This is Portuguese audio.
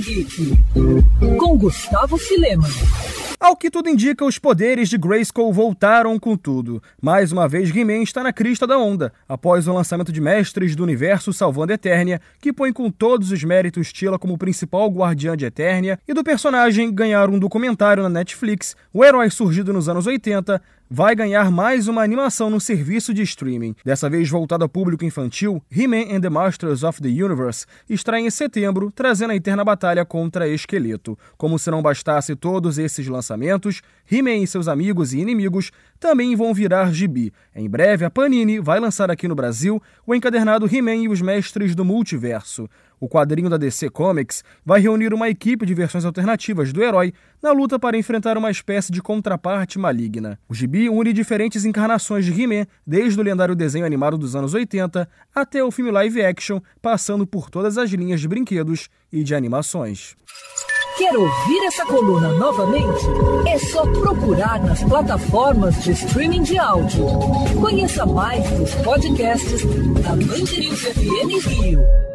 Geek, com Gustavo Filema. Ao que tudo indica, os poderes de Grayskull voltaram com tudo. Mais uma vez, He-Man está na crista da onda, após o lançamento de Mestres do Universo Salvando Eternia, que põe com todos os méritos Tila como principal guardiã de Eternia, e do personagem ganhar um documentário na Netflix, o herói surgido nos anos 80, vai ganhar mais uma animação no serviço de streaming. Dessa vez voltada ao público infantil, He-Man and the Masters of the Universe estreia em setembro, trazendo a eterna batalha contra Esqueleto. Como se não bastasse todos esses lançamentos, He-Man e seus amigos e inimigos também vão virar gibi. Em breve, a Panini vai lançar aqui no Brasil o encadernado He-Man e os Mestres do Multiverso. O quadrinho da DC Comics vai reunir uma equipe de versões alternativas do herói na luta para enfrentar uma espécie de contraparte maligna. O gibi une diferentes encarnações de He-Man, desde o lendário desenho animado dos anos 80 até o filme live action, passando por todas as linhas de brinquedos e de animações. Quer ouvir essa coluna novamente? É só procurar nas plataformas de streaming de áudio. Conheça mais dos podcasts da Mandirinhos FM Rio.